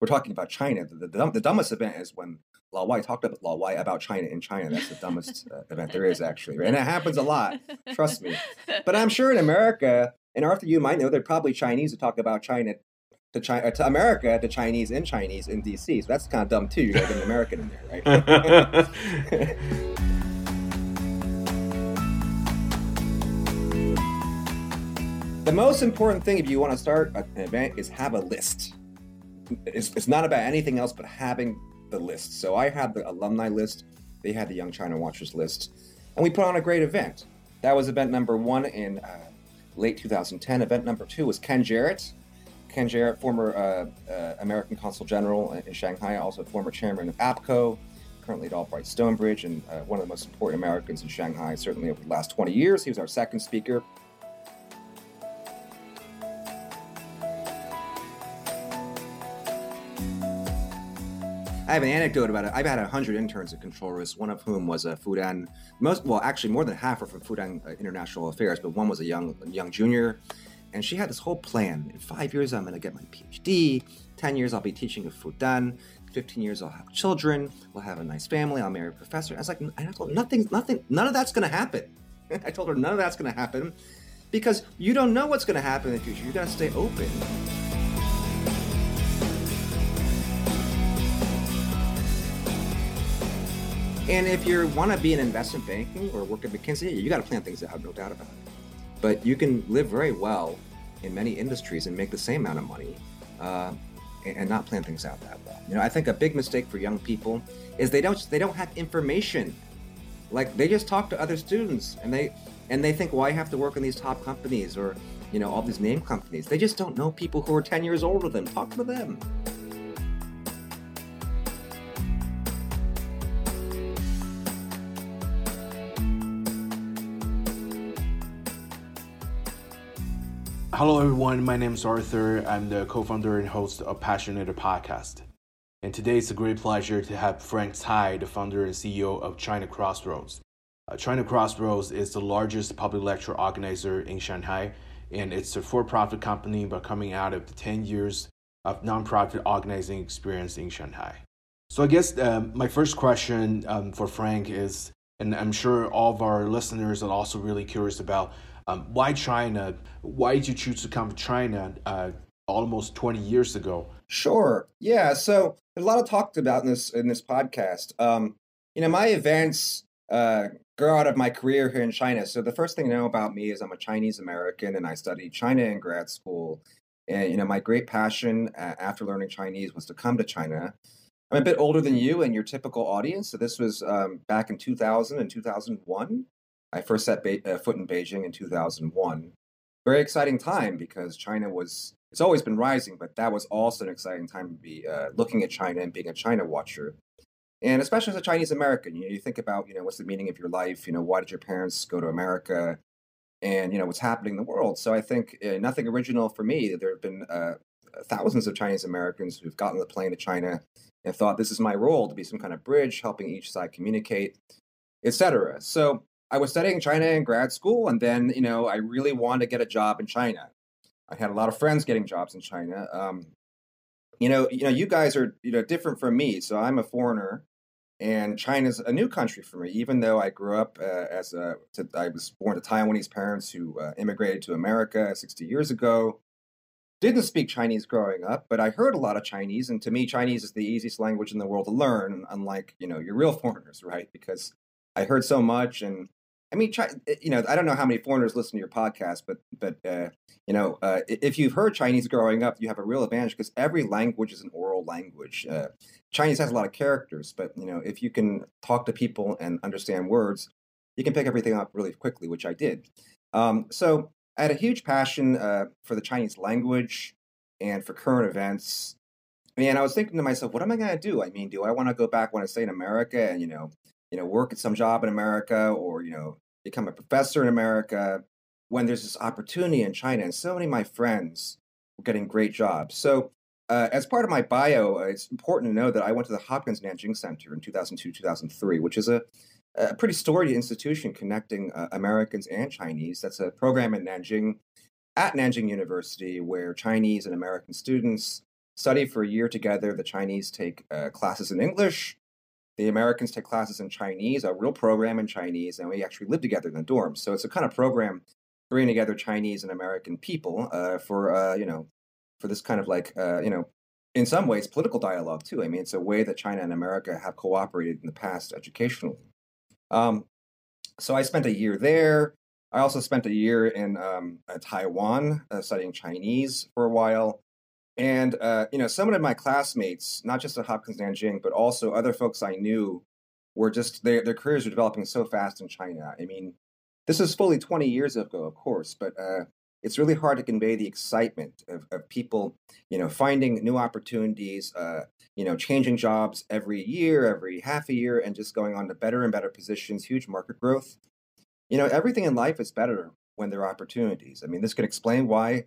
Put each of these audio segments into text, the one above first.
we're talking about China. The, the, the dumbest event is when Lao Wai talked about Lao Wai about China in China. That's the dumbest uh, event there is, actually. Right? And it happens a lot, trust me. But I'm sure in America, and Arthur, you might know, they're probably Chinese to talk about China to China to America to Chinese in Chinese in DC. So that's kind of dumb too. You got an American in there, right? the most important thing if you want to start an event is have a list. It's, it's not about anything else but having the list. So I had the alumni list, they had the Young China Watchers list, and we put on a great event. That was event number one in uh, late 2010. Event number two was Ken Jarrett. Ken Jarrett, former uh, uh, American Consul General in Shanghai, also former chairman of APCO, currently at Albright Stonebridge, and uh, one of the most important Americans in Shanghai, certainly over the last 20 years. He was our second speaker. I have an anecdote about it. I've had 100 interns at Control Risk, one of whom was a Fudan, most, well, actually more than half are from Fudan uh, International Affairs, but one was a young, young junior. And she had this whole plan. In five years, I'm going to get my PhD. 10 years, I'll be teaching at Fudan. 15 years, I'll have children. We'll have a nice family. I'll marry a professor. I was like, I told her, nothing, nothing, none of that's going to happen. I told her none of that's going to happen because you don't know what's going to happen in the future. You got to stay open. And if you want to be in investment banking or work at McKinsey, you got to plan things out, no doubt about it. But you can live very well in many industries and make the same amount of money uh, and not plan things out that well. You know, I think a big mistake for young people is they don't they don't have information. Like they just talk to other students and they and they think, well, I have to work in these top companies or you know all these name companies. They just don't know people who are 10 years older than. Talk to them. Hello, everyone. My name is Arthur. I'm the co founder and host of Passionator Podcast. And today it's a great pleasure to have Frank Tsai, the founder and CEO of China Crossroads. Uh, China Crossroads is the largest public lecture organizer in Shanghai, and it's a for profit company but coming out of the 10 years of nonprofit organizing experience in Shanghai. So, I guess um, my first question um, for Frank is, and I'm sure all of our listeners are also really curious about um, why China? Why did you choose to come to China uh, almost 20 years ago? Sure. Yeah. So a lot of talked about in this in this podcast. Um, you know, my events uh, grow out of my career here in China. So the first thing you know about me is I'm a Chinese American and I studied China in grad school. And you know, my great passion uh, after learning Chinese was to come to China. I'm a bit older than you and your typical audience. So this was um, back in 2000 and 2001. I first set uh, foot in Beijing in 2001. Very exciting time because China was, it's always been rising, but that was also an exciting time to be uh, looking at China and being a China watcher. And especially as a Chinese American, you know, you think about, you know, what's the meaning of your life? You know, why did your parents go to America? And, you know, what's happening in the world. So I think uh, nothing original for me. There have been uh, thousands of Chinese Americans who've gotten the plane to China and thought this is my role to be some kind of bridge, helping each side communicate, etc. So I was studying China in grad school, and then you know I really wanted to get a job in China. I had a lot of friends getting jobs in China. Um, you know, you know, you guys are you know different from me. So I'm a foreigner, and China's a new country for me. Even though I grew up uh, as a, to, I was born to Taiwanese parents who uh, immigrated to America 60 years ago. Didn't speak Chinese growing up, but I heard a lot of Chinese, and to me, Chinese is the easiest language in the world to learn. Unlike you know your real foreigners, right? Because I heard so much, and I mean, try, eh, you know, I don't know how many foreigners listen to your podcast, but but uh, you know, uh, if you've heard Chinese growing up, you have a real advantage because every language is an oral language. Uh, Chinese has a lot of characters, but you know, if you can talk to people and understand words, you can pick everything up really quickly, which I did. Um, so I had a huge passion uh, for the Chinese language and for current events. And I was thinking to myself, what am I going to do? I mean, do I want to go back when I stay in America and you know you know, work at some job in America or, you know, become a professor in America when there's this opportunity in China. And so many of my friends were getting great jobs. So, uh, as part of my bio, uh, it's important to know that I went to the Hopkins Nanjing Center in 2002, 2003, which is a, a pretty storied institution connecting uh, Americans and Chinese. That's a program in Nanjing at Nanjing University where Chinese and American students study for a year together. The Chinese take uh, classes in English. The Americans take classes in Chinese, a real program in Chinese, and we actually live together in the dorms. So it's a kind of program bringing together Chinese and American people uh, for uh, you know for this kind of like uh, you know in some ways political dialogue too. I mean, it's a way that China and America have cooperated in the past educationally. Um, so I spent a year there. I also spent a year in um, uh, Taiwan uh, studying Chinese for a while. And uh, you know, some of my classmates, not just at Hopkins Nanjing, but also other folks I knew, were just their their careers were developing so fast in China. I mean, this is fully 20 years ago, of course, but uh, it's really hard to convey the excitement of, of people, you know, finding new opportunities, uh, you know, changing jobs every year, every half a year, and just going on to better and better positions, huge market growth. You know, everything in life is better when there are opportunities. I mean, this can explain why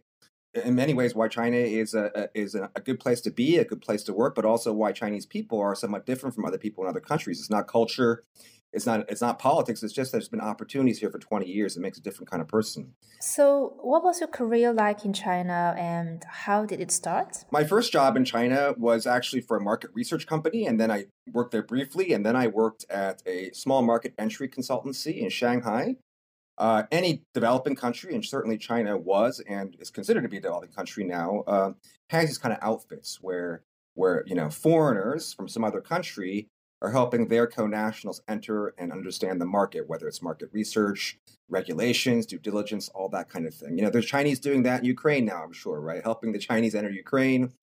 in many ways why China is a, a is a, a, good place to be, a good place to work, but also why Chinese people are somewhat different from other people in other countries. It's not culture, it's not it's not politics. It's just there's been opportunities here for 20 years. It makes a different kind of person. So, what was your career like in China, and how did it start? My first job in China was actually for a market research company, and then I worked there briefly, and then I worked at a small market entry consultancy in Shanghai. Uh, any developing country, and certainly China was and is considered to be a developing country now, uh, has these kind of outfits where where you know foreigners from some other country are helping their co-nationals enter and understand the market, whether it's market research, regulations, due diligence, all that kind of thing. You know, there's Chinese doing that in Ukraine now, I'm sure, right? Helping the Chinese enter Ukraine.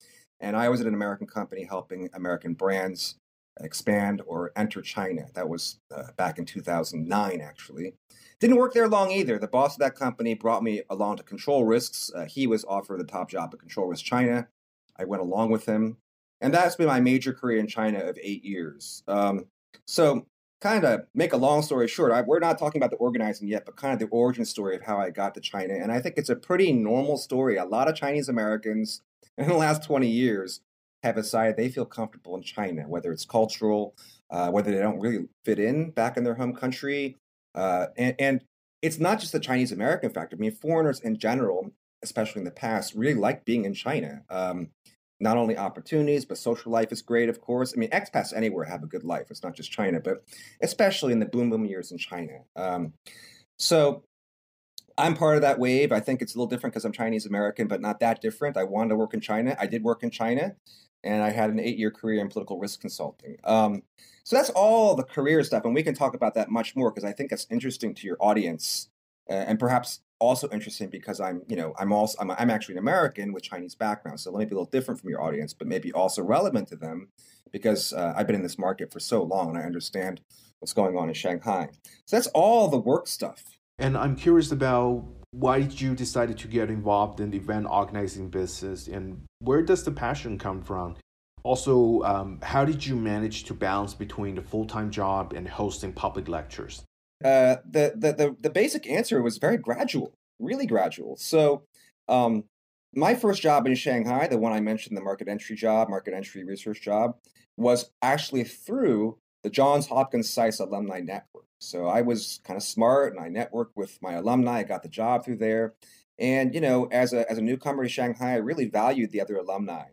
And I was at an American company helping American brands expand or enter China. That was uh, back in 2009, actually. Didn't work there long either. The boss of that company brought me along to Control Risks. Uh, he was offered the top job at Control Risk China. I went along with him. And that's been my major career in China of eight years. Um, so, kind of make a long story short, I, we're not talking about the organizing yet, but kind of the origin story of how I got to China. And I think it's a pretty normal story. A lot of Chinese Americans in the last 20 years have decided they feel comfortable in China, whether it's cultural, uh, whether they don't really fit in back in their home country, uh, and, and it's not just the Chinese American factor. I mean, foreigners in general, especially in the past, really like being in China. Um, not only opportunities, but social life is great, of course. I mean, expats anywhere have a good life. It's not just China, but especially in the boom boom years in China. Um, so I'm part of that wave. I think it's a little different because I'm Chinese American, but not that different. I wanted to work in China. I did work in China, and I had an eight year career in political risk consulting. Um, so that's all the career stuff, and we can talk about that much more because I think it's interesting to your audience, uh, and perhaps also interesting because I'm, you know, I'm also I'm, I'm actually an American with Chinese background, so let me be a little different from your audience, but maybe also relevant to them because uh, I've been in this market for so long and I understand what's going on in Shanghai. So that's all the work stuff. And I'm curious about why did you decide to get involved in the event organizing business, and where does the passion come from? Also, um, how did you manage to balance between the full time job and hosting public lectures? Uh, the, the, the, the basic answer was very gradual, really gradual. So, um, my first job in Shanghai, the one I mentioned, the market entry job, market entry research job, was actually through the Johns Hopkins SAIS Alumni Network. So I was kind of smart and I networked with my alumni. I got the job through there. And, you know, as a, as a newcomer to Shanghai, I really valued the other alumni.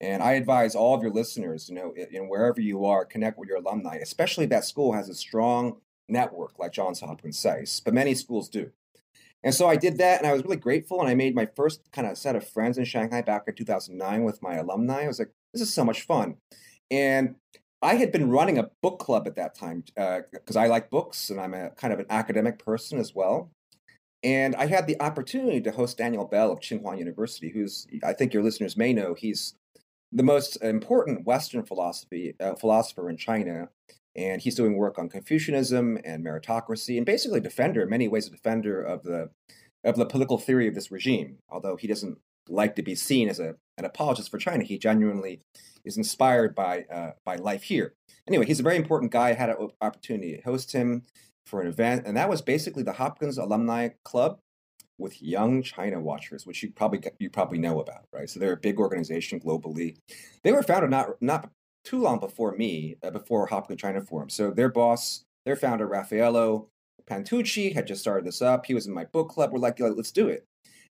And I advise all of your listeners, you know, know, wherever you are, connect with your alumni, especially if that school has a strong network like Johns Hopkins SAIS, but many schools do. And so I did that, and I was really grateful. And I made my first kind of set of friends in Shanghai back in 2009 with my alumni. I was like, this is so much fun. And I had been running a book club at that time because uh, I like books and I'm a kind of an academic person as well. And I had the opportunity to host Daniel Bell of Tsinghua University, who's, I think your listeners may know, he's the most important Western philosophy uh, philosopher in China, and he's doing work on Confucianism and meritocracy, and basically defender, in many ways, a defender of the of the political theory of this regime. Although he doesn't like to be seen as a, an apologist for China, he genuinely is inspired by uh, by life here. Anyway, he's a very important guy. I had an opportunity to host him for an event, and that was basically the Hopkins Alumni Club with Young China Watchers, which you probably you probably know about, right? So they're a big organization globally. They were founded not not too long before me, uh, before Hopkins China Forum. So their boss, their founder Raffaello Pantucci had just started this up. He was in my book club. We're like, let's do it.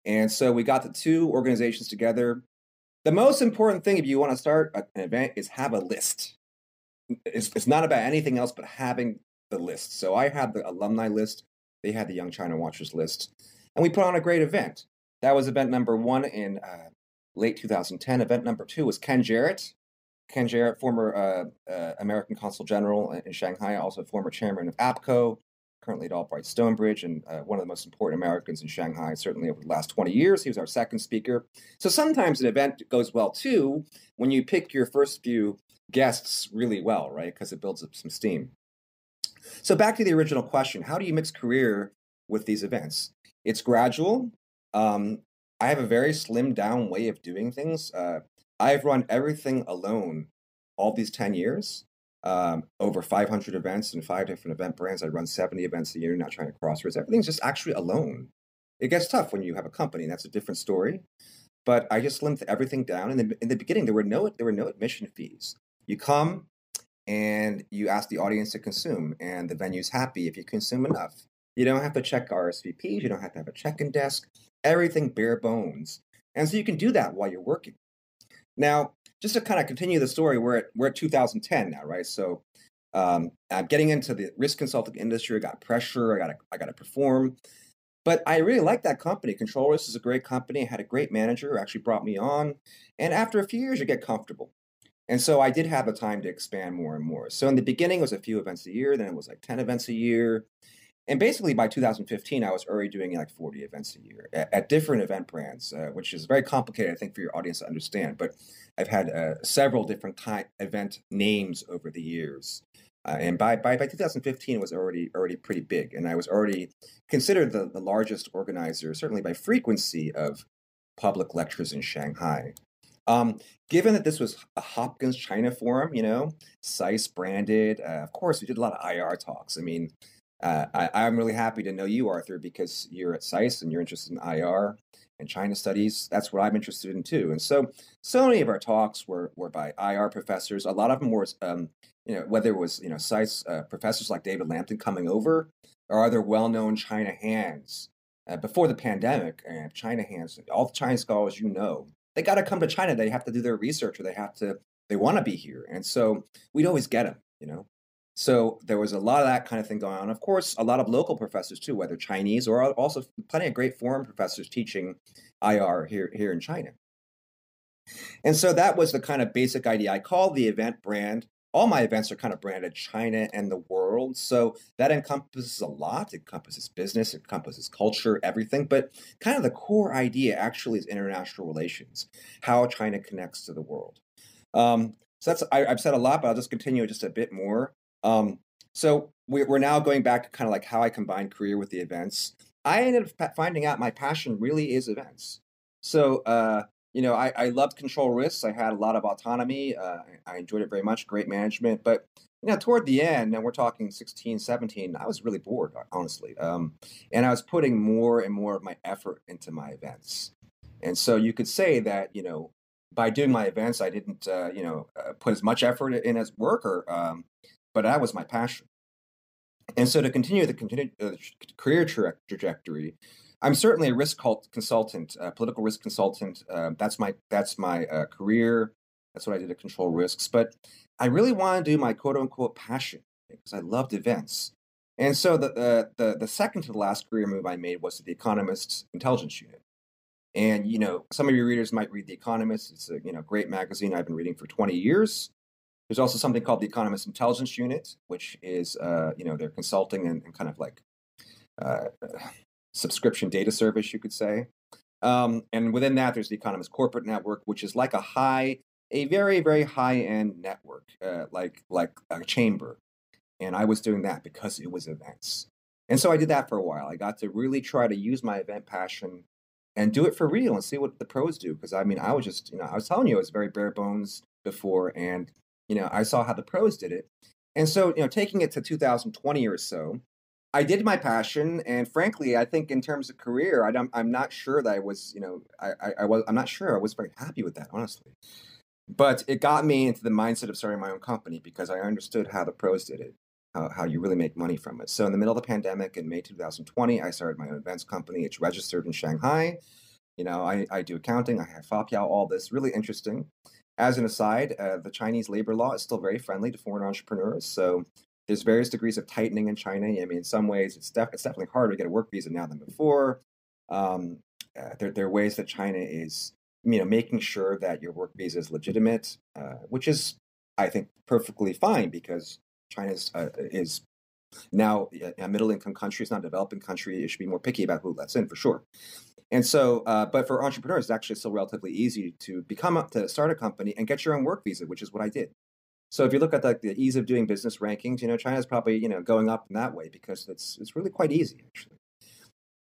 And so we got the two organizations together. the most important thing if you want to start an event is have a list. It's, it's not about anything else but having the list. So I had the alumni list, they had the Young China Watchers list, and we put on a great event. That was event number one in uh, late 2010. Event number two was Ken Jarrett. Ken Jarrett, former uh, uh, American Consul General in Shanghai, also former chairman of APCO, currently at Albright Stonebridge, and uh, one of the most important Americans in Shanghai, certainly over the last 20 years. He was our second speaker. So sometimes an event goes well too when you pick your first few guests really well, right? Because it builds up some steam. So back to the original question how do you mix career with these events? It's gradual. Um, I have a very slimmed down way of doing things. Uh, I've run everything alone all these 10 years um, over 500 events and five different event brands. I run 70 events a year, not China Crossroads. Everything's just actually alone. It gets tough when you have a company, and that's a different story. But I just slimmed everything down. And in, in the beginning, there were no there were no admission fees. You come and you ask the audience to consume, and the venue's happy if you consume enough. You don't have to check RSVPs. You don't have to have a check-in desk. Everything bare bones, and so you can do that while you're working. Now, just to kind of continue the story, we're at we're at 2010 now, right? So um, I'm getting into the risk consulting industry. I got pressure. I got to I got to perform. But I really like that company. Control Risk is a great company. I had a great manager who actually brought me on. And after a few years, you get comfortable. And so I did have the time to expand more and more. So in the beginning, it was a few events a year. Then it was like 10 events a year. And basically by 2015, I was already doing like 40 events a year at, at different event brands, uh, which is very complicated, I think, for your audience to understand. But I've had uh, several different kind event names over the years. Uh, and by, by, by 2015, it was already already pretty big, and I was already considered the, the largest organizer, certainly by frequency, of public lectures in Shanghai. Um, given that this was a Hopkins China Forum, you know, SAIS branded, uh, of course, we did a lot of IR talks. I mean, uh, I, am really happy to know you, Arthur, because you're at SAIS and you're interested in IR and China studies. That's what I'm interested in too. And so, so many of our talks were were by IR professors. A lot of them were, um, you know, whether it was you know SAIS uh, professors like David Lampton coming over, or other well-known China hands. Uh, before the pandemic, and China hands, all the China scholars you know, they got to come to China. They have to do their research, or they have to, they want to be here. And so we'd always get them, you know. So there was a lot of that kind of thing going on. Of course, a lot of local professors too, whether Chinese or also plenty of great foreign professors teaching IR here here in China. And so that was the kind of basic idea. I call the event brand. All my events are kind of branded China and the world. So that encompasses a lot. It encompasses business, it encompasses culture, everything. But kind of the core idea actually is international relations, how China connects to the world. Um, so that's I, have said a lot, but I'll just continue just a bit more. Um, so we're now going back to kind of like how I combine career with the events. I ended up finding out my passion really is events. So, uh, you know, I, I loved control risks. I had a lot of autonomy. Uh, I enjoyed it very much, great management. But, you know, toward the end, and we're talking 16, 17, I was really bored, honestly. Um, and I was putting more and more of my effort into my events. And so you could say that, you know, by doing my events, I didn't, uh, you know, uh, put as much effort in as work or, um, but that was my passion. And so to continue the continue, uh, career tra- trajectory, I'm certainly a risk consultant, a political risk consultant. Uh, that's my that's my uh, career. That's what I did at Control Risks. But I really want to do my quote unquote passion because I loved events. And so the, the, the the second to the last career move I made was to the Economist's Intelligence Unit. And you know, some of your readers might read The Economist. It's a you know great magazine I've been reading for 20 years. There's also something called the Economist Intelligence Unit, which is, uh, you know, they're consulting and, and kind of like uh, subscription data service, you could say. Um, and within that, there's the Economist Corporate Network, which is like a high, a very, very high-end network, uh, like like a chamber. And I was doing that because it was events. And so I did that for a while. I got to really try to use my event passion and do it for real and see what the pros do. Because I mean, I was just, you know, I was telling you, I was very bare bones before, and you know, I saw how the pros did it. And so, you know, taking it to 2020 or so, I did my passion, and frankly, I think in terms of career, I am I'm not sure that I was, you know, I, I, I, was, I'm not sure I was very happy with that, honestly. But it got me into the mindset of starting my own company because I understood how the pros did it, how, how you really make money from it. So in the middle of the pandemic in May 2020, I started my own events company. It's registered in Shanghai. You know, I, I do accounting, I have Fapiao, all this really interesting. As an aside, uh, the Chinese labor law is still very friendly to foreign entrepreneurs. So there's various degrees of tightening in China. I mean, in some ways, it's, def- it's definitely harder to get a work visa now than before. Um, uh, there, there are ways that China is, you know, making sure that your work visa is legitimate, uh, which is, I think, perfectly fine because China uh, is now a middle income country. It's not a developing country. It should be more picky about who lets in for sure. And so, uh, but for entrepreneurs, it's actually still relatively easy to become a, to start a company and get your own work visa, which is what I did. So if you look at like the ease of doing business rankings, you know, China's probably you know going up in that way because it's it's really quite easy actually.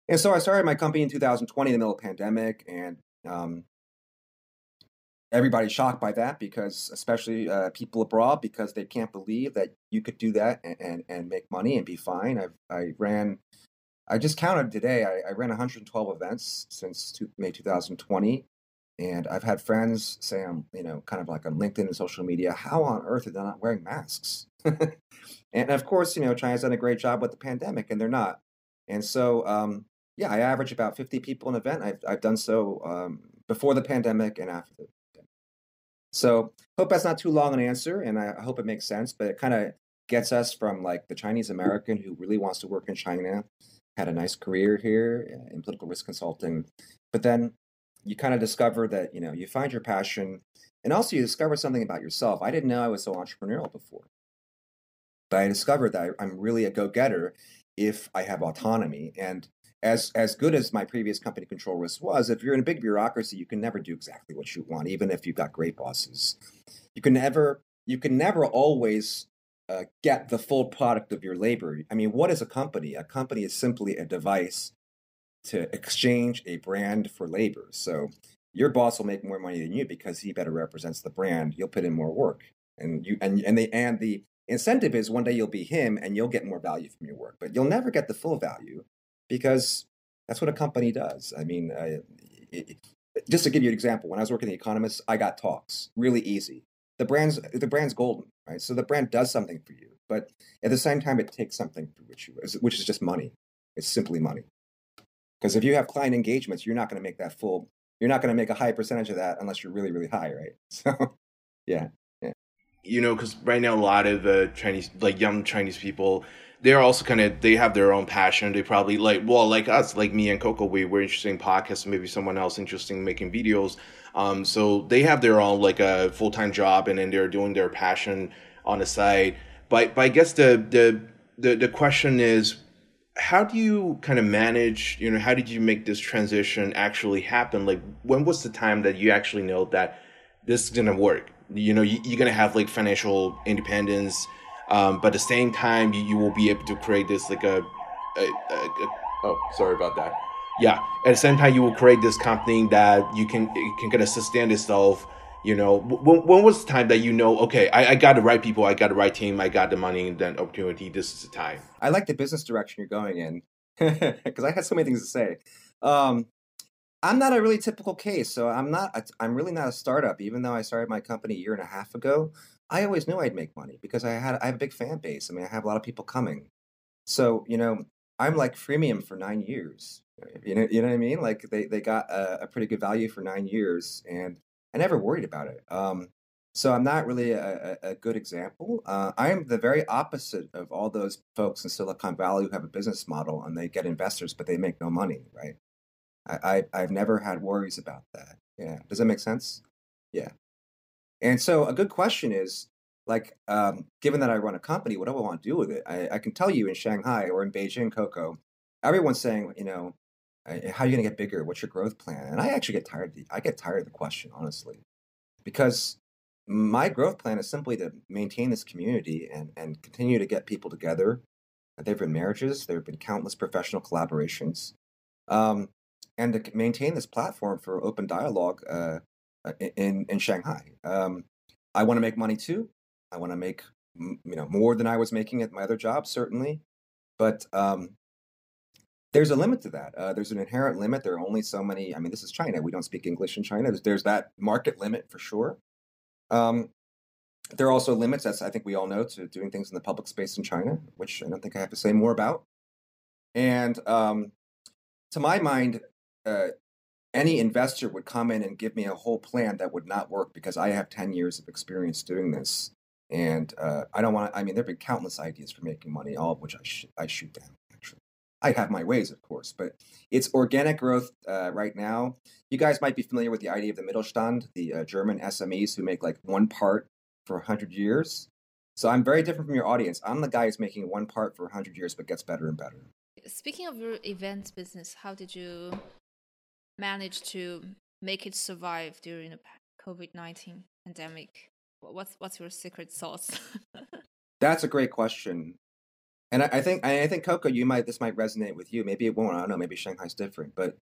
And so I started my company in 2020 in the middle of pandemic, and um, everybody's shocked by that because, especially uh, people abroad, because they can't believe that you could do that and, and, and make money and be fine. I've, I ran, I just counted today. I, I ran 112 events since two, May 2020, and I've had friends say I'm, you know, kind of like on LinkedIn and social media, how on earth are they not wearing masks? and of course, you know, China's done a great job with the pandemic, and they're not. And so, um, yeah, I average about 50 people an event. I've, I've done so um, before the pandemic and after the. So, hope that's not too long an answer, and I hope it makes sense. But it kind of gets us from like the Chinese American who really wants to work in China, had a nice career here uh, in political risk consulting, but then you kind of discover that you know you find your passion, and also you discover something about yourself. I didn't know I was so entrepreneurial before, but I discovered that I'm really a go-getter if I have autonomy and as as good as my previous company control risk was, if you're in a big bureaucracy, you can never do exactly what you want, even if you've got great bosses. You can never you can never always uh, get the full product of your labor. I mean, what is a company? A company is simply a device to exchange a brand for labor. So your boss will make more money than you because he better represents the brand. You'll put in more work, and you and and they and the incentive is one day you'll be him and you'll get more value from your work, but you'll never get the full value because that's what a company does. I mean, uh, it, just to give you an example, when I was working at The Economist, I got talks really easy. The brand's the brand's golden, right? So the brand does something for you, but at the same time, it takes something for which you, which is just money. It's simply money. Because if you have client engagements, you're not going to make that full. You're not going to make a high percentage of that unless you're really, really high, right? So, yeah, yeah. You know, because right now a lot of the Chinese, like young Chinese people, they're also kind of they have their own passion. They probably like well, like us, like me and Coco, we were interested in podcasts. Maybe someone else interested in making videos. Um, so they have their own like a full time job, and then they're doing their passion on the side. But but I guess the the the, the question is how do you kind of manage you know how did you make this transition actually happen like when was the time that you actually know that this is gonna work you know you, are gonna have like financial independence um, but at the same time you, you will be able to create this like a, a, a, a oh sorry about that. Yeah at the same time you will create this company that you can can kind of sustain itself you know. When, when was the time that you know okay I, I got the right people i got the right team i got the money and then opportunity this is the time? I like the business direction you're going in because i had so many things to say. Um, i'm not a really typical case so i'm not i'm really not a startup even though i started my company a year and a half ago i always knew i'd make money because i had i have a big fan base i mean i have a lot of people coming so you know i'm like freemium for nine years you know, you know what I mean? Like they, they got a, a pretty good value for nine years, and I never worried about it. Um, so I'm not really a, a, good example. Uh, I am the very opposite of all those folks in Silicon Valley who have a business model and they get investors, but they make no money, right? I, I, have never had worries about that. Yeah. Does that make sense? Yeah. And so a good question is like, um, given that I run a company, what do I want to do with it? I, I can tell you in Shanghai or in Beijing, Coco, everyone's saying, you know, how are you going to get bigger? What's your growth plan? And I actually get tired. Of the, I get tired of the question, honestly, because my growth plan is simply to maintain this community and, and continue to get people together. There have been marriages. There have been countless professional collaborations, um, and to maintain this platform for open dialogue uh, uh in in Shanghai. Um, I want to make money too. I want to make you know more than I was making at my other job, certainly. But um, there's a limit to that. Uh, there's an inherent limit. There are only so many. I mean, this is China. We don't speak English in China. There's, there's that market limit for sure. Um, there are also limits, as I think we all know, to doing things in the public space in China, which I don't think I have to say more about. And um, to my mind, uh, any investor would come in and give me a whole plan that would not work because I have 10 years of experience doing this. And uh, I don't want to, I mean, there have been countless ideas for making money, all of which I, sh- I shoot down, actually. I have my ways, of course, but it's organic growth uh, right now. You guys might be familiar with the idea of the Mittelstand, the uh, German SMEs who make like one part for 100 years. So I'm very different from your audience. I'm the guy who's making one part for 100 years, but gets better and better. Speaking of your events business, how did you manage to make it survive during the COVID 19 pandemic? What's, what's your secret sauce? That's a great question. And I, I think I think Coco, you might this might resonate with you. Maybe it won't. I don't know. Maybe Shanghai's different, but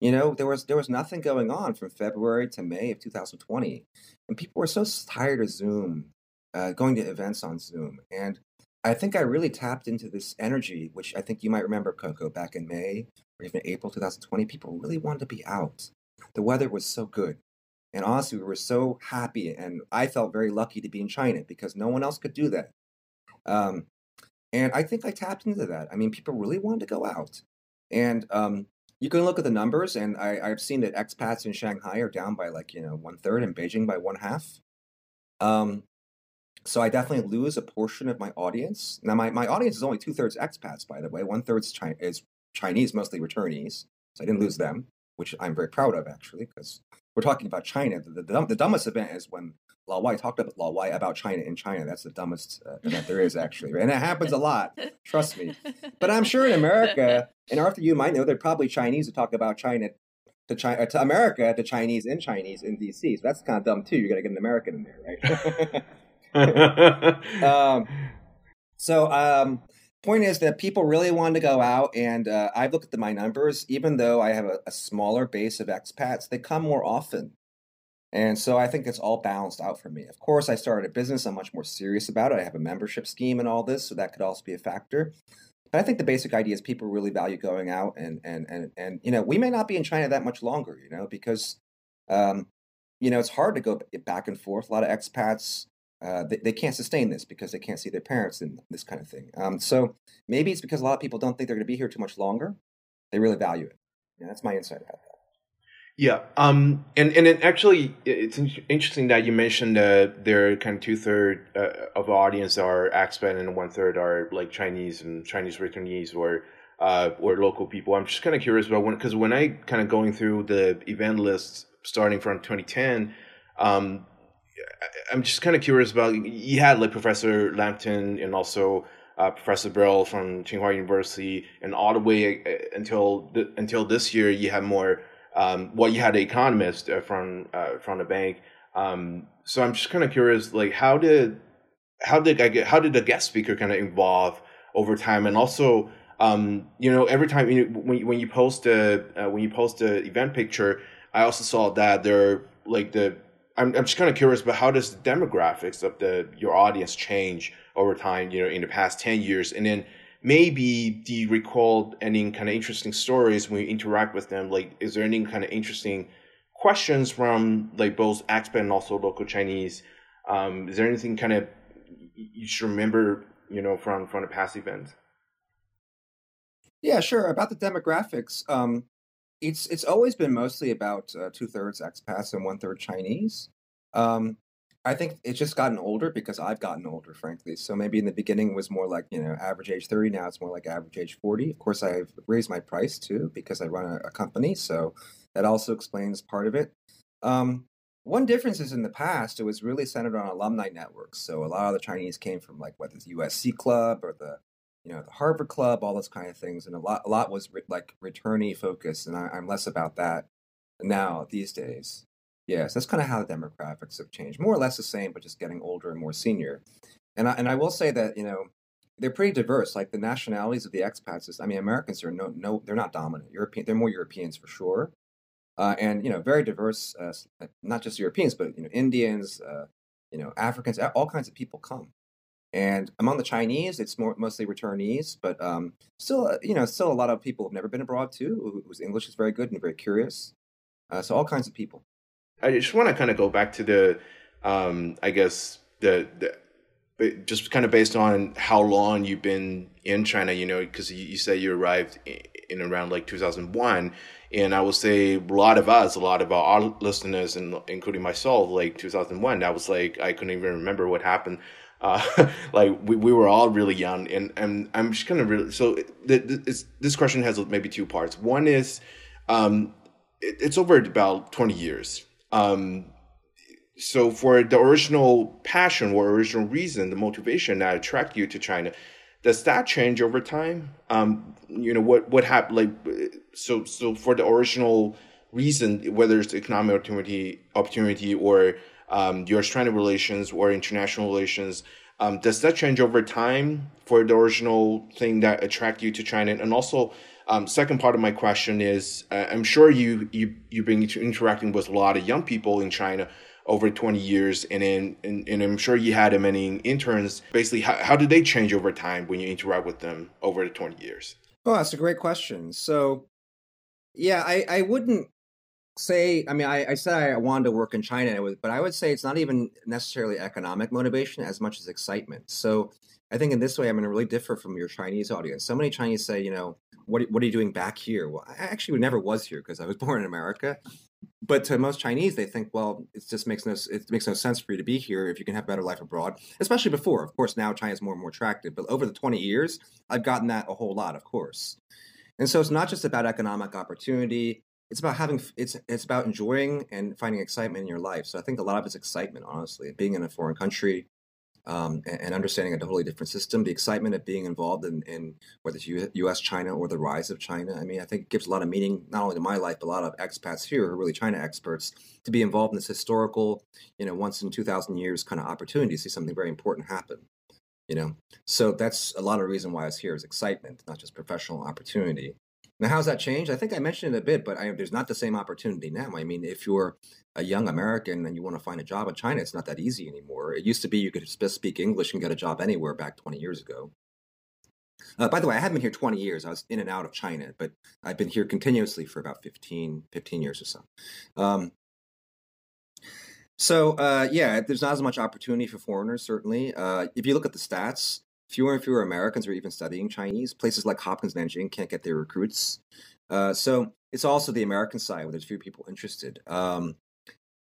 you know there was there was nothing going on from February to May of 2020, and people were so tired of Zoom, uh, going to events on Zoom, and I think I really tapped into this energy, which I think you might remember, Coco, back in May or even April 2020. People really wanted to be out. The weather was so good. And honestly, we were so happy. And I felt very lucky to be in China because no one else could do that. Um, and I think I tapped into that. I mean, people really wanted to go out. And um, you can look at the numbers, and I, I've seen that expats in Shanghai are down by like, you know, one third and Beijing by one half. Um, so I definitely lose a portion of my audience. Now, my, my audience is only two thirds expats, by the way. One third is Chinese, mostly returnees. So I didn't lose them, which I'm very proud of, actually, because we're talking about China. The, the, the dumbest event is when Lao Wai talked about Lao Wai about China in China. That's the dumbest uh, event there is, actually, and it happens a lot. Trust me. But I'm sure in America, and Arthur, you might know, they're probably Chinese who talk about China to China uh, to America to Chinese in Chinese in DC. So that's kind of dumb too. You got to get an American in there, right? um, so um, point is that people really want to go out, and uh, I've looked at my numbers. Even though I have a, a smaller base of expats, they come more often. And so I think it's all balanced out for me. Of course, I started a business. I'm much more serious about it. I have a membership scheme and all this, so that could also be a factor. But I think the basic idea is people really value going out, and and and and you know we may not be in China that much longer, you know, because um, you know it's hard to go back and forth. A lot of expats uh, they, they can't sustain this because they can't see their parents and this kind of thing. Um, so maybe it's because a lot of people don't think they're going to be here too much longer. They really value it. That's my insight about that. Yeah, um, and and it actually, it's interesting that you mentioned that there are kind of two third uh, of audience are expat and one third are like Chinese and Chinese returnees or uh, or local people. I'm just kind of curious about when because when I kind of going through the event lists starting from 2010, um, I'm just kind of curious about you had like Professor Lampton and also uh, Professor Brill from Tsinghua University, and all the way uh, until until this year, you had more um, well, you had an economist uh, from uh, from the bank. Um, so I'm just kind of curious, like how did how did I get how did the guest speaker kind of evolve over time, and also um, you know every time you when when you post a uh, when you post a event picture, I also saw that there like the I'm I'm just kind of curious about how does the demographics of the your audience change over time, you know, in the past ten years, and then maybe do you recall any kind of interesting stories when you interact with them? Like, is there any kind of interesting questions from like both expat and also local Chinese? Um, is there anything kind of you should remember, you know, from from the past event? Yeah, sure. About the demographics, um, it's it's always been mostly about uh, two thirds expats and one third Chinese. Um, I think it's just gotten older because I've gotten older, frankly. So maybe in the beginning it was more like, you know, average age 30. Now it's more like average age 40. Of course, I've raised my price too because I run a, a company. So that also explains part of it. Um, one difference is in the past, it was really centered on alumni networks. So a lot of the Chinese came from like whether it's USC Club or the, you know, the Harvard Club, all those kind of things. And a lot, a lot was re- like returnee focused. And I, I'm less about that now these days. Yes, that's kind of how the demographics have changed. More or less the same, but just getting older and more senior. And I, and I will say that you know they're pretty diverse. Like the nationalities of the expats, is, I mean, Americans are no no they're not dominant. European, they're more Europeans for sure, uh, and you know very diverse. Uh, not just Europeans, but you know Indians, uh, you know Africans, all kinds of people come. And among the Chinese, it's more mostly returnees, but um, still, uh, you know, still a lot of people who've never been abroad too, whose English is very good and very curious. Uh, so all kinds of people. I just want to kind of go back to the, um, I guess the, the just kind of based on how long you've been in China, you know, because you, you say you arrived in around like 2001 and i will say a lot of us a lot of our listeners and including myself like 2001 i was like i couldn't even remember what happened uh, like we, we were all really young and, and i'm just kind of really so this, this question has maybe two parts. One is um, it, it's over about 20 years. Um, so for the original passion or original reason the motivation that attract you to china does that change over time? Um, you know what what happened like so so for the original reason whether it's economic opportunity opportunity or um, US-China relations or international relations um, does that change over time for the original thing that attract you to China? And also um, second part of my question is uh, I'm sure you you you've been interacting with a lot of young people in China over 20 years and in and, and i'm sure you had many interns. Basically how, how did they change over time when you interact with them over the 20 years? Oh, that's a great question. So, yeah, I, I wouldn't say, I mean, I, I said I wanted to work in China, but I would say it's not even necessarily economic motivation as much as excitement. So, I think in this way, I'm going to really differ from your Chinese audience. So many Chinese say, you know, what, what are you doing back here? Well, I actually never was here because I was born in America. But to most Chinese, they think, well, it just makes no it makes no sense for you to be here if you can have a better life abroad. Especially before, of course, now China is more and more attractive. But over the 20 years, I've gotten that a whole lot, of course. And so it's not just about economic opportunity. It's about having it's it's about enjoying and finding excitement in your life. So I think a lot of it's excitement, honestly, being in a foreign country, um, and, and, understanding a totally different system, the excitement of being involved in, in whether it's U.S., China, or the rise of China. I mean, I think it gives a lot of meaning not only to my life, but a lot of expats here who are really China experts to be involved in this historical, you know, once in two thousand years kind of opportunity to see something very important happen. You know, so that's a lot of reason why I was here is excitement, not just professional opportunity. Now, how's that changed? I think I mentioned it a bit, but I, there's not the same opportunity now. I mean, if you're a young American and you want to find a job in China, it's not that easy anymore. It used to be you could just speak English and get a job anywhere back 20 years ago. Uh, by the way, I haven't been here 20 years. I was in and out of China, but I've been here continuously for about 15, 15 years or so. Um, so, uh, yeah, there's not as much opportunity for foreigners, certainly. Uh, if you look at the stats, fewer and fewer Americans are even studying Chinese. Places like Hopkins and Nanjing can't get their recruits. Uh, so it's also the American side where there's few people interested. Um,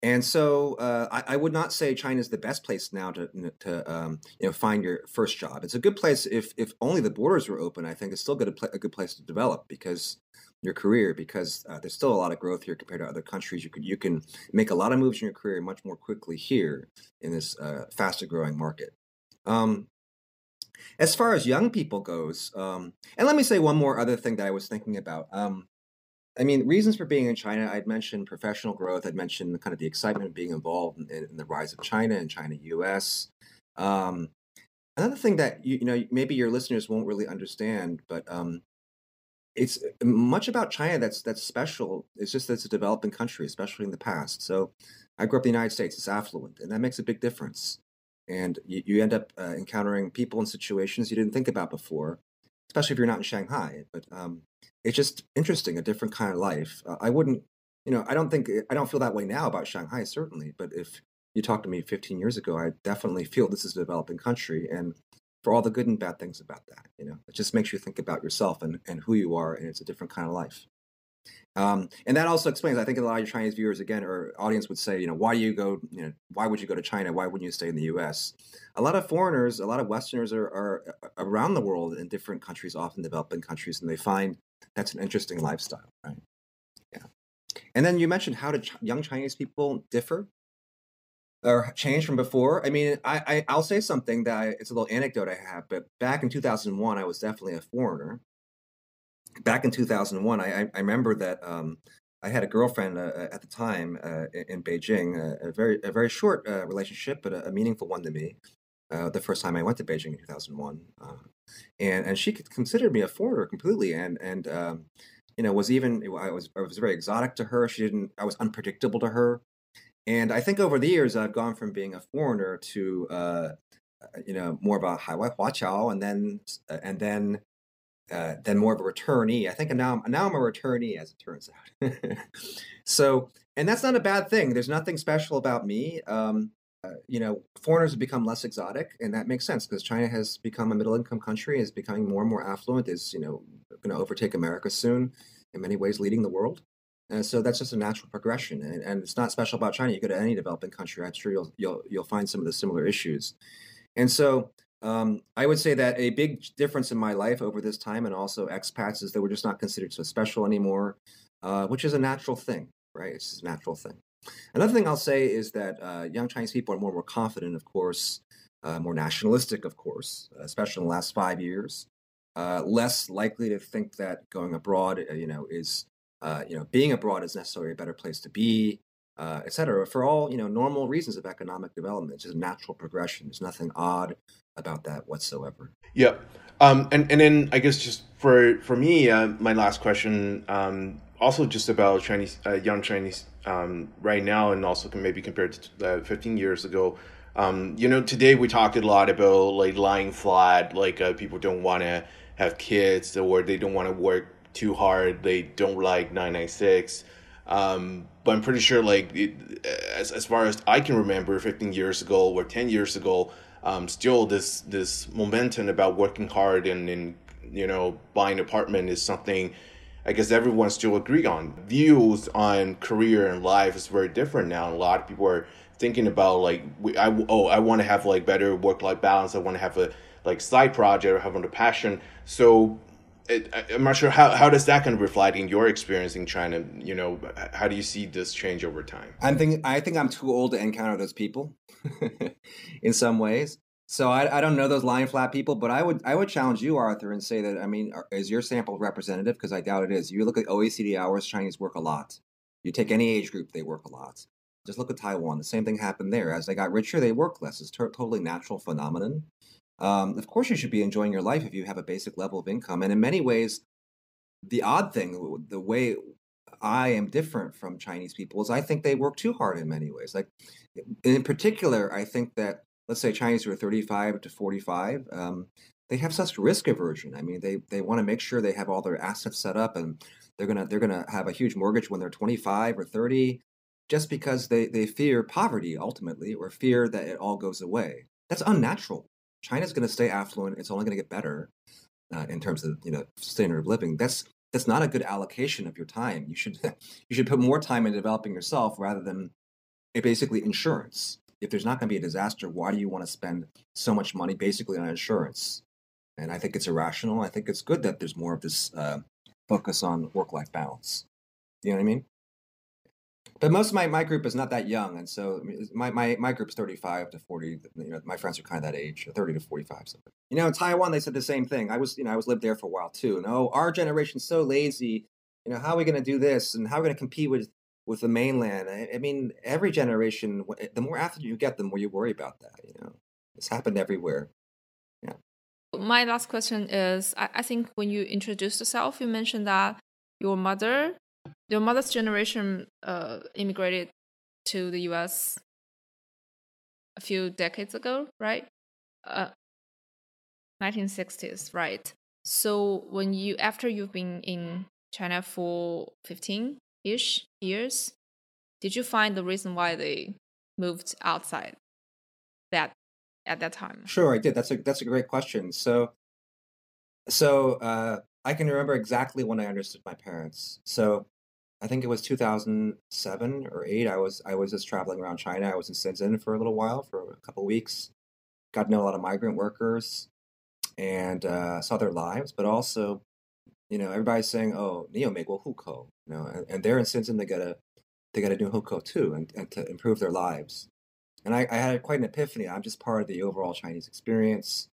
and so uh, I, I, would not say China is the best place now to to um, you know find your first job. It's a good place if if only the borders were open. I think it's still good a, a good place to develop because your career because uh, there's still a lot of growth here compared to other countries. You could you can make a lot of moves in your career much more quickly here in this uh, faster growing market. Um, as far as young people goes, um, and let me say one more other thing that I was thinking about. Um, I mean, reasons for being in China, I'd mentioned professional growth. I'd mentioned kind of the excitement of being involved in, in the rise of China and China US. Um, another thing that you, you, know maybe your listeners won't really understand, but um, it's uh, much about China that's that's special. It's just that it's a developing country, especially in the past. So, I grew up in the United States. It's affluent, and that makes a big difference. And you, you end up uh, encountering people and situations you didn't think about before, especially if you're not in Shanghai. But um, it's just interesting, a different kind of life. Uh, I wouldn't, you know, I don't think I don't feel that way now about Shanghai certainly, but if you talked to me 15 years ago, I definitely feel this is a developing country, and for all the good and bad things about that, you know, it just makes you think about yourself and and who you are, and it's a different kind of life. Um, and that also explains, I think a lot of your Chinese viewers, again, or audience would say, you know, why do you go, you know, why would you go to China? Why wouldn't you stay in the U.S.? A lot of foreigners, a lot of Westerners are, are around the world in different countries, often developing countries, and they find that's an interesting lifestyle, right? Yeah. And then you mentioned how do Ch- young Chinese people differ or change from before. I mean, I, I will say something that I, it's a little anecdote I have, but back in 2001, I was definitely a foreigner. Back in 2001, I I, remember that um, I had a girlfriend uh, at the time uh, in Beijing, a, a, very a very short uh, relationship, but a, a, meaningful one to me. Uh, the first time I went to Beijing in 2001, uh, and and she considered me a foreigner completely, and and um, you know was even I was I was very exotic to her. She didn't I was unpredictable to her, and I think over the years I've gone from being a foreigner to uh, uh you know more of a Haiwai Huaqiao, and then uh, and then uh, then more of a returnee. I think now now I'm a returnee, as it turns out. so, and that's not a bad thing. There's nothing special about me. Um, you know, foreigners have become less exotic, and that makes sense because China has become a middle-income country, is becoming more and more affluent, is you know going to overtake America soon, in many ways leading the world. And so that's just a natural progression, and, and it's not special about China. You go to any developing country, I'm sure you'll you'll you'll find some of the similar issues. And so um, I would say that a big difference in my life over this time, and also expats, is that we're just not considered so special anymore, uh, which is a natural thing, right? It's a natural thing. Another thing I'll say is that uh, young Chinese people are more and more confident, of course, uh, more nationalistic, of course, especially in the last five years. Uh, less likely to think that going abroad, uh, you know, is uh, you know being abroad is necessarily a better place to be, uh, et cetera. For all you know, normal reasons of economic development, it's just natural progression. There's nothing odd about that whatsoever. Yep. Um, and and then I guess just for for me, my last question. Um, also just about Chinese uh, young Chinese um, right now, and also can maybe compared to uh, 15 years ago. Um, you know, today we talked a lot about like lying flat, like uh, people don't want to have kids or they don't want to work too hard. They don't like 996. Um, but I'm pretty sure, like, it, as, as far as I can remember, 15 years ago or 10 years ago, um, still this this momentum about working hard and, and you know buying an apartment is something I guess everyone still agree on. Views on career and life is very different now. A lot of people are thinking about like, I oh I want to have like better work life balance. I want to have a like side project or have a passion. So it, I'm not sure how, how does that kind of reflect in your experience in China. You know, how do you see this change over time? I'm I think I'm too old to encounter those people in some ways. So I, I don't know those lying flat people, but I would I would challenge you, Arthur, and say that I mean, uh, is your sample representative? Because I doubt it is. You look at OECD hours, Chinese work a lot. You take any age group, they work a lot. Just look at Taiwan. The same thing happened there. As they got richer, they work less. It's a totally natural phenomenon. Um, of course, you should be enjoying your life if you have a basic level of income. And in many ways, the odd thing, the way I am different from Chinese people is I think they work too hard in many ways. Like, in particular, I think that let's say Chinese who are 35 to 45, um, they have such risk aversion. I mean, they they want to make sure they have all their assets set up, and they're gonna they're gonna have a huge mortgage when they're 25 or 30, just because they they fear poverty ultimately, or fear that it all goes away. That's unnatural. China's going to stay affluent. It's only going to get better uh, in terms of you know standard of living. That's that's not a good allocation of your time. You should you should put more time in developing yourself rather than basically insurance if there's not going to be a disaster, why do you want to spend so much money basically on insurance? And I think it's irrational. I think it's good that there's more of this uh, focus on work life balance. You know what I mean? But most of my, my group is not that young. And so my, my, my group's 35 to 40. You know, my friends are kind of that age, 30 to 45. So, you know, in Taiwan, they said the same thing. I was, you know, I was lived there for a while too. And oh, our generation's so lazy. You know, how are we going to do this? And how are we going to compete with with the mainland. I, I, mean, every generation, the more affluent you get, the more you worry about that. You know, it's happened everywhere. Yeah. My last question is: I think when you introduced yourself, you mentioned that your mother, your mother's generation, uh, immigrated to the U.S. a few decades ago, right? Uh, 1960s, right? So when you after you've been in China for 15 ish years, did you find the reason why they moved outside that at that time? Sure, I did. That's a that's a great question. So, so uh, I can remember exactly when I understood my parents. So, I think it was 2007 or eight. I was I was just traveling around China. I was in Shenzhen for a little while, for a couple weeks. Got to know a lot of migrant workers, and uh, saw their lives, but also you know, everybody's saying, "Oh, Neo will hukou," you know, and, and they're in Shenzhen. They gotta they gotta do hukou too, and, and to improve their lives. And I, I had quite an epiphany. I'm just part of the overall Chinese experience,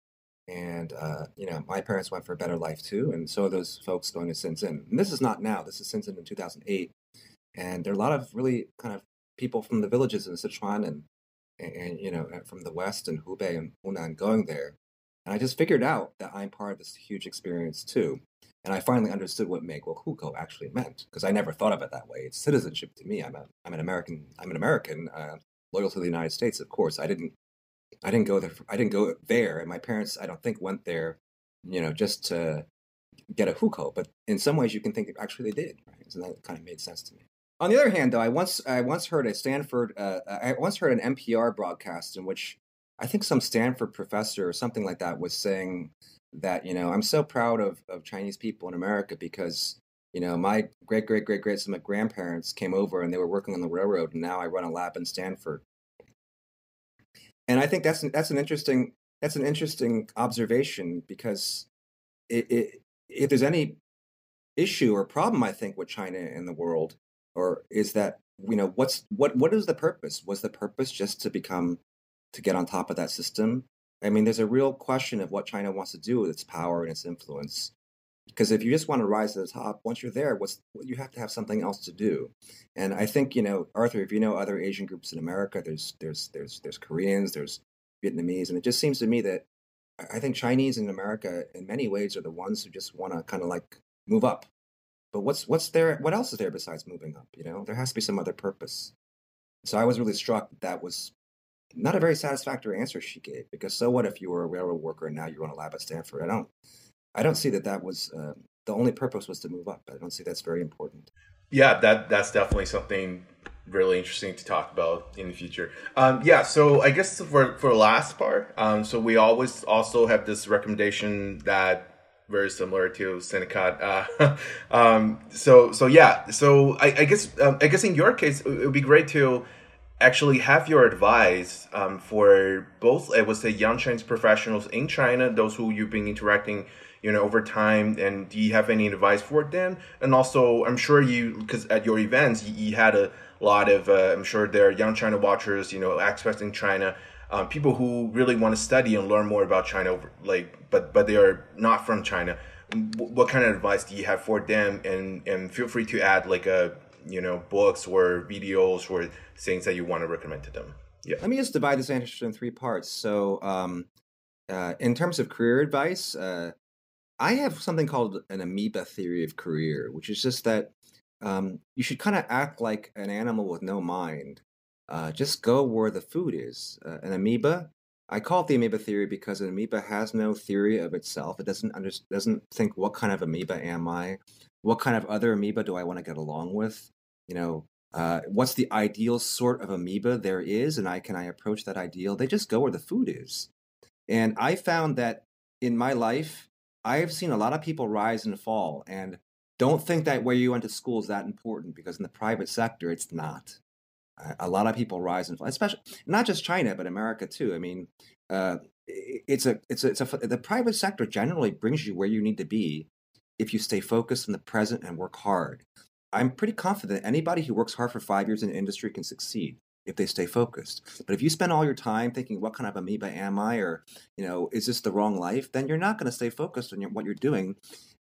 and uh, you know, my parents went for a better life too, and so those folks going to Shenzhen. And this is not now. This is Shenzhen in 2008, and there are a lot of really kind of people from the villages in Sichuan and and, you know from the west and Hubei and Hunan going there. And I just figured out that I'm part of this huge experience too. And I finally understood what Meiguo Hukou actually meant because I never thought of it that way. It's citizenship to me. I'm a I'm an American. I'm an American uh, loyal to the United States. Of course, I didn't I didn't go there. I didn't go there, and my parents I don't think went there, you know, just to get a hukou. But in some ways, you can think actually they did. Right? So that kind of made sense to me. On the other hand, though, I once I once heard a Stanford uh, I once heard an NPR broadcast in which I think some Stanford professor or something like that was saying that you know I'm so proud of of Chinese people in America because you know my great great great great some grandparents came over and they were working on the railroad and now I run a lab in Stanford. And I think that's that's an interesting that's an interesting observation because it, it, if there's any issue or problem I think with China in the world or is that you know what's what what is the purpose? Was the purpose just to become to get on top of that system? I mean there's a real question of what china wants to do with its power and its influence because if you just want to rise to the top once you're there what's you have to have something else to do and i think you know arthur if you know other asian groups in america there's there's there's there's koreans there's vietnamese and it just seems to me that i think chinese in america in many ways are the ones who just want to kind of like move up but what's what's there? What else is there besides moving up? You know, there has to be some other purpose. So I was really struck that that was not a very satisfactory answer she gave. Because so what if you were a railroad worker and now you run a lab at Stanford? I don't, I don't see that that was uh, the only purpose was to move up. I don't see that's very important. Yeah, that that's definitely something really interesting to talk about in the future. Um, yeah, so I guess for for last part, um, so we always also have this recommendation that very similar to Seneca. Uh, um, so so yeah, so I, I guess um, I guess in your case, it would be great to actually have your advice um, for both I would say young Chinese professionals in China, those who you've been interacting you know over time and do you have any advice for them and also i'm sure you because at your events you, you had a lot of uh, i'm sure there are young china watchers you know in china um, people who really want to study and learn more about China, like but but they are not from China. What kind of advice do you have for them? And and feel free to add like a you know books or videos or things that you want to recommend to them. Yeah. Let me just divide this answer in three parts. So, um, uh, in terms of career advice, uh, I have something called an amoeba theory of career, which is just that um, you should kind of act like an animal with no mind. Uh, just go where the food is. Uh, an amoeba, I call it the amoeba theory because an amoeba has no theory of itself. It doesn't under, doesn't think what kind of amoeba am I, what kind of other amoeba do I want to get along with. You know, uh, what's the ideal sort of amoeba there is, and I can I approach that ideal. They just go where the food is, and I found that in my life, I've seen a lot of people rise and fall, and don't think that where you went to school is that important because in the private sector, it's not a lot of people rise and fall, especially not just China but America too. I mean, uh, it's a it's a, it's a the private sector generally brings you where you need to be if you stay focused in the present and work hard. I'm pretty confident anybody who works hard for five years in industry can succeed if they stay focused. But if you spend all your time thinking, "What kind of amoeba am I?" or you know, "Is this the wrong life?" then you're not going to stay focused on your, what you're doing.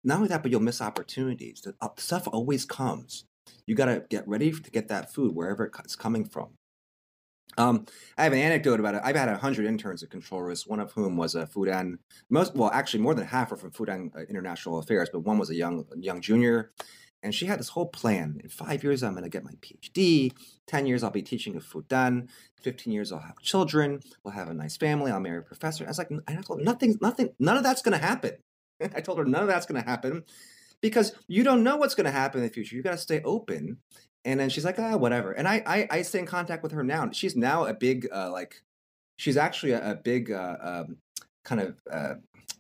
Not only that, but you'll miss opportunities. The uh, stuff always comes. You got to get ready to get that food wherever it's coming from. Um, I have an anecdote about it. I've had a hundred interns at Control Risks, one of whom was a Fudan. Most, well, actually, more than half were from Fudan uh, International Affairs, but one was a young, young junior, and she had this whole plan. In five years, I'm going to get my PhD. Ten years, I'll be teaching at Fudan. Fifteen years, I'll have children. We'll have a nice family. I'll marry a professor. I was like, I told her, nothing, nothing, none of that's going to happen. I told her none of that's going to happen because you don't know what's going to happen in the future. You got to stay open. And then she's like, ah, whatever. And I, I, I stay in contact with her now. She's now a big, uh, like, she's actually a, a big uh, um, kind of, uh,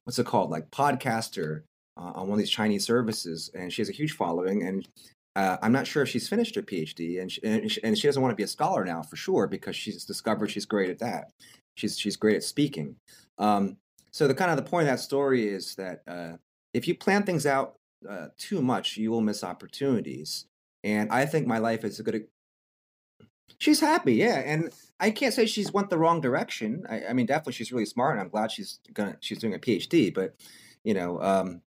what's it called, like podcaster uh, on one of these Chinese services. And she has a huge following. And uh, I'm not sure if she's finished her PhD. And she, and she, and she doesn't want to be a scholar now for sure because she's discovered she's great at that. She's, she's great at speaking. Um, so the kind of the point of that story is that uh, if you plan things out uh, too much, you will miss opportunities. And I think my life is a good. She's happy, yeah, and I can't say she's went the wrong direction. I, I mean, definitely she's really smart, and I'm glad she's gonna she's doing a PhD. But you know, um,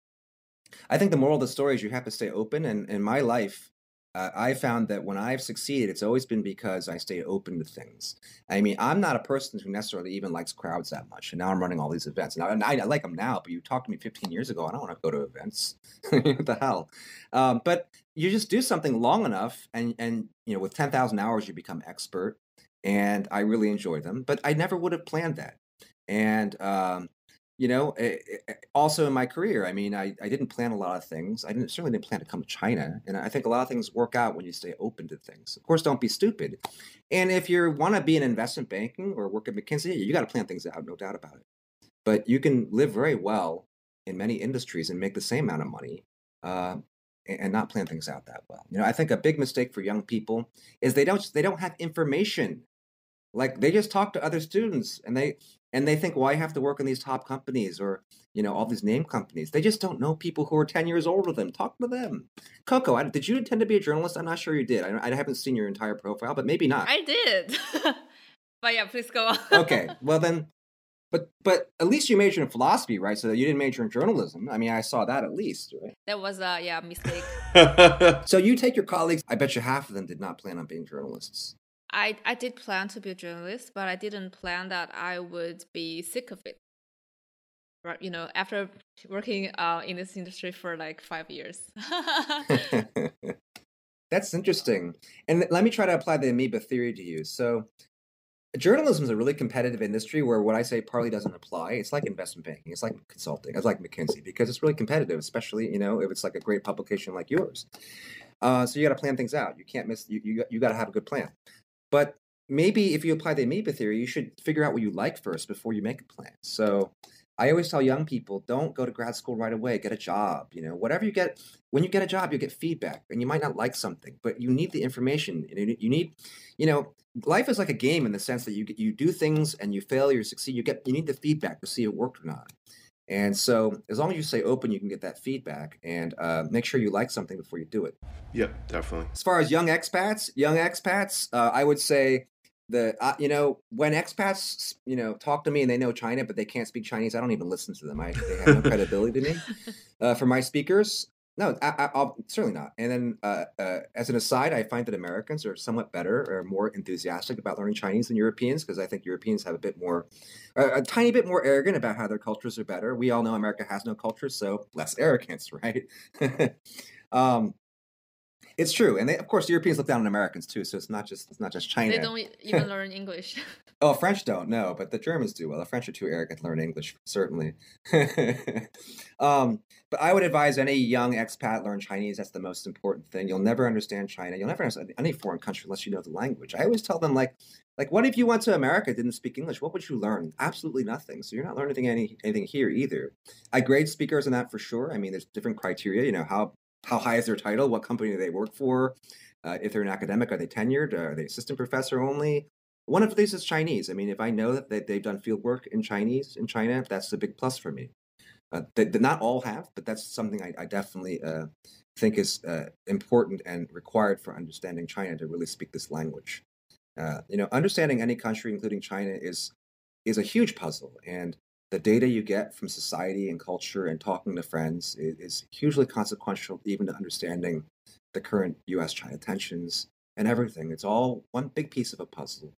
I think the moral of the story is you have to stay open. And in my life, uh, I found that when I've succeeded, it's always been because I stayed open to things. I mean, I'm not a person who necessarily even likes crowds that much, and now I'm running all these events. Now, and I, I like them now, but you talked to me 15 years ago, I don't want to go to events. what the hell? Um, but you just do something long enough, and and you know, with 10,000 hours, you become expert. And I really enjoy them, but I never would have planned that. And um, you know, eh, eh, also in my career, I mean, I, I didn't plan a lot of things. I didn't certainly didn't plan to come to China, and I think a lot of things work out when you stay open to things. Of course, don't be stupid. And if you want to be in investment banking or work at McKinsey, you got to plan things out, no doubt about it. But you can live very well in many industries and make the same amount of money uh, and not plan things out that well. You know, I think a big mistake for young people is they don't they don't have information. Like they just talk to other students and they and they think, well, I have to work in these top companies or you know all these name companies. They just don't know people who are ten years older than them. Talk to them. Coco, I, did you intend to be a journalist? I'm not sure you did. I, I haven't seen your entire profile, but maybe not. I did. but yeah, please go on. okay, well then, but but at least you majored in philosophy, right? So you didn't major in journalism. I mean, I saw that at least, right? That was a yeah mistake. so you take your colleagues. I bet you half of them did not plan on being journalists. I, I did plan to be a journalist, but I didn't plan that I would be sick of it. Right, you know, after working uh, in this industry for like five years. That's interesting. And let me try to apply the amoeba theory to you. So, journalism is a really competitive industry where what I say partly doesn't apply. It's like investment banking, it's like consulting, it's like McKinsey because it's really competitive, especially you know if it's like a great publication like yours. Uh, so you got to plan things out. You can't miss. You you, you got to have a good plan. But maybe if you apply the amoeba theory, you should figure out what you like first before you make a plan. So I always tell young people, don't go to grad school right away. Get a job. You know, whatever you get, when you get a job, you get feedback, and you might not like something, but you need the information. You need, you know, life is like a game in the sense that you you do things and you fail, you succeed. You get you need the feedback to see it worked or not. And so, as long as you stay open, you can get that feedback and uh, make sure you like something before you do it. Yep, definitely. As far as young expats, young expats, uh, I would say the uh, you know when expats you know talk to me and they know China but they can't speak Chinese, I don't even listen to them. I they have no credibility to me. Uh, for my speakers, no, I, will certainly not. And then, uh, uh, as an aside, I find that Americans are somewhat better or more enthusiastic about learning Chinese than Europeans because I think Europeans have a bit more, uh, a tiny bit more arrogant about how their cultures are better. We all know America has no culture, so less arrogance, right? um, it's true, and they, of course Europeans look down on Americans too. So it's not just it's not just China. They don't even learn English. oh, French don't no, but the Germans do. Well, the French are too arrogant to learn English, certainly. um, but I would advise any young expat learn Chinese. That's the most important thing. You'll never understand China. You'll never understand any foreign country unless you know the language. I always tell them like, like, what if you went to America didn't speak English? What would you learn? Absolutely nothing. So you're not learning any, anything here either. I grade speakers on that for sure. I mean, there's different criteria. You know how how high is their title, what company do they work for, uh, if they're an academic, are they tenured, are they assistant professor only? One of these is Chinese. I mean, if I know that they, they've done field work in Chinese in China, that's a big plus for me. Uh, they, they not all have, but that's something I, I definitely uh, think is uh, important and required for understanding China to really speak this language. Uh, you know, understanding any country, including China, is is a huge puzzle, and the data you get from society and culture and talking to friends is, is hugely consequential even to understanding the current US China tensions and everything. It's all one big piece of a puzzle.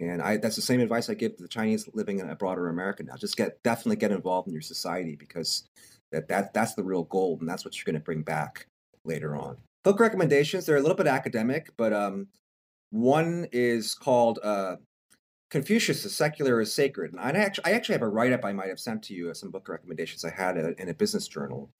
And I, that's the same advice I give to the Chinese living in a broader America now. Just get definitely get involved in your society because that, that that's the real gold and that's what you're going to bring back later on. Book recommendations, they're a little bit academic, but um, one is called uh, Confucius, is secular is sacred. And I actually, I actually have a write up I might have sent to you, of some book recommendations I had in a business journal.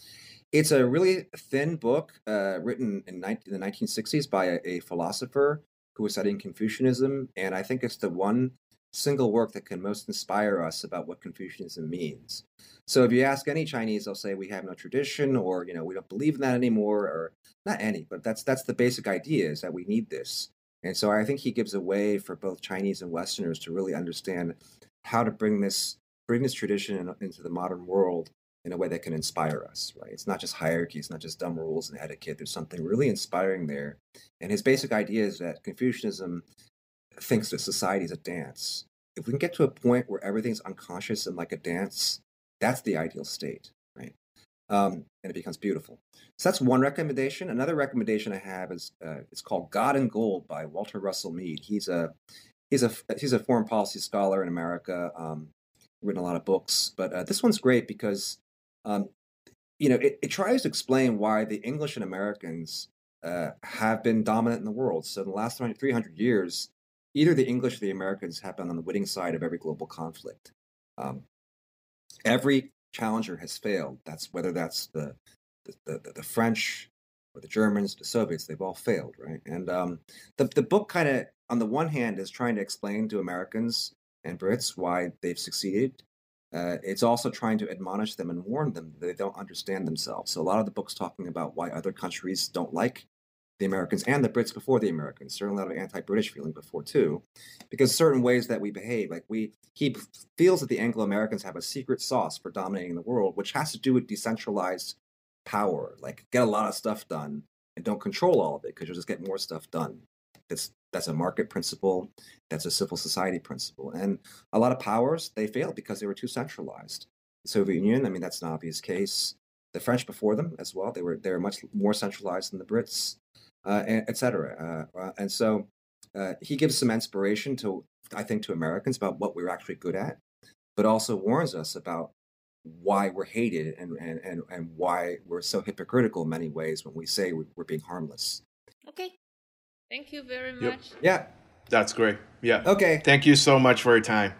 It's a really thin book uh, written in, 19, in, the 1960s by a, a, philosopher who was studying Confucianism. And I think it's the one single work that can most inspire us about what Confucianism means. So if you ask any Chinese, they'll say we have no tradition or, you know, we don't believe in that anymore or not any, but that's that's the basic idea is that we need this. And so I think he gives a way for both Chinese and Westerners to really understand how to bring this bring this tradition in, into the modern world in a way that can inspire us, right? It's not just hierarchy, it's not just dumb rules and etiquette. There's something really inspiring there. And his basic idea is that Confucianism thinks that society is a dance. If we can get to a point where everything's unconscious and like a dance, that's the ideal state, right? Um, and it becomes beautiful. So that's one recommendation. Another recommendation I have is uh, it's called God and Gold by Walter Russell Mead. He's a he's a he's a foreign policy scholar in America. Um, written a lot of books, but uh, this one's great because um, you know it, it, tries to explain why the English and Americans uh, have been dominant in the world. So in the last 300 years, either the English or the Americans have been on the winning side of every global conflict. Um, every challenger has failed. That's whether that's the the, the, the French or the Germans, the Soviets, they've all failed, right? And um, the the book kind of, on the one hand, is trying to explain to Americans and Brits why they've succeeded. Uh, it's also trying to admonish them and warn them that they don't understand themselves. So a lot of the books talking about why other countries don't like the Americans and the Brits before the Americans. Certainly a lot of anti-British feeling before too, because certain ways that we behave, like we, he feels that the Anglo-Americans have a secret sauce for dominating the world, which has to do with decentralized power. Like get a lot of stuff done and don't control all of it because you'll just get more stuff done. That's that's a market principle. That's a civil society principle. And a lot of powers they failed because they were too centralized. The Soviet Union, I mean, that's an obvious case. The French before them as well, they were they were much more centralized than the Brits etc. Uh, uh, and so uh, he gives some inspiration to, I think, to Americans about what we're actually good at, but also warns us about why we're hated and, and, and, and why we're so hypocritical in many ways when we say we're being harmless. Okay. Thank you very much. Yep. Yeah. That's great. Yeah. Okay. Thank you so much for your time.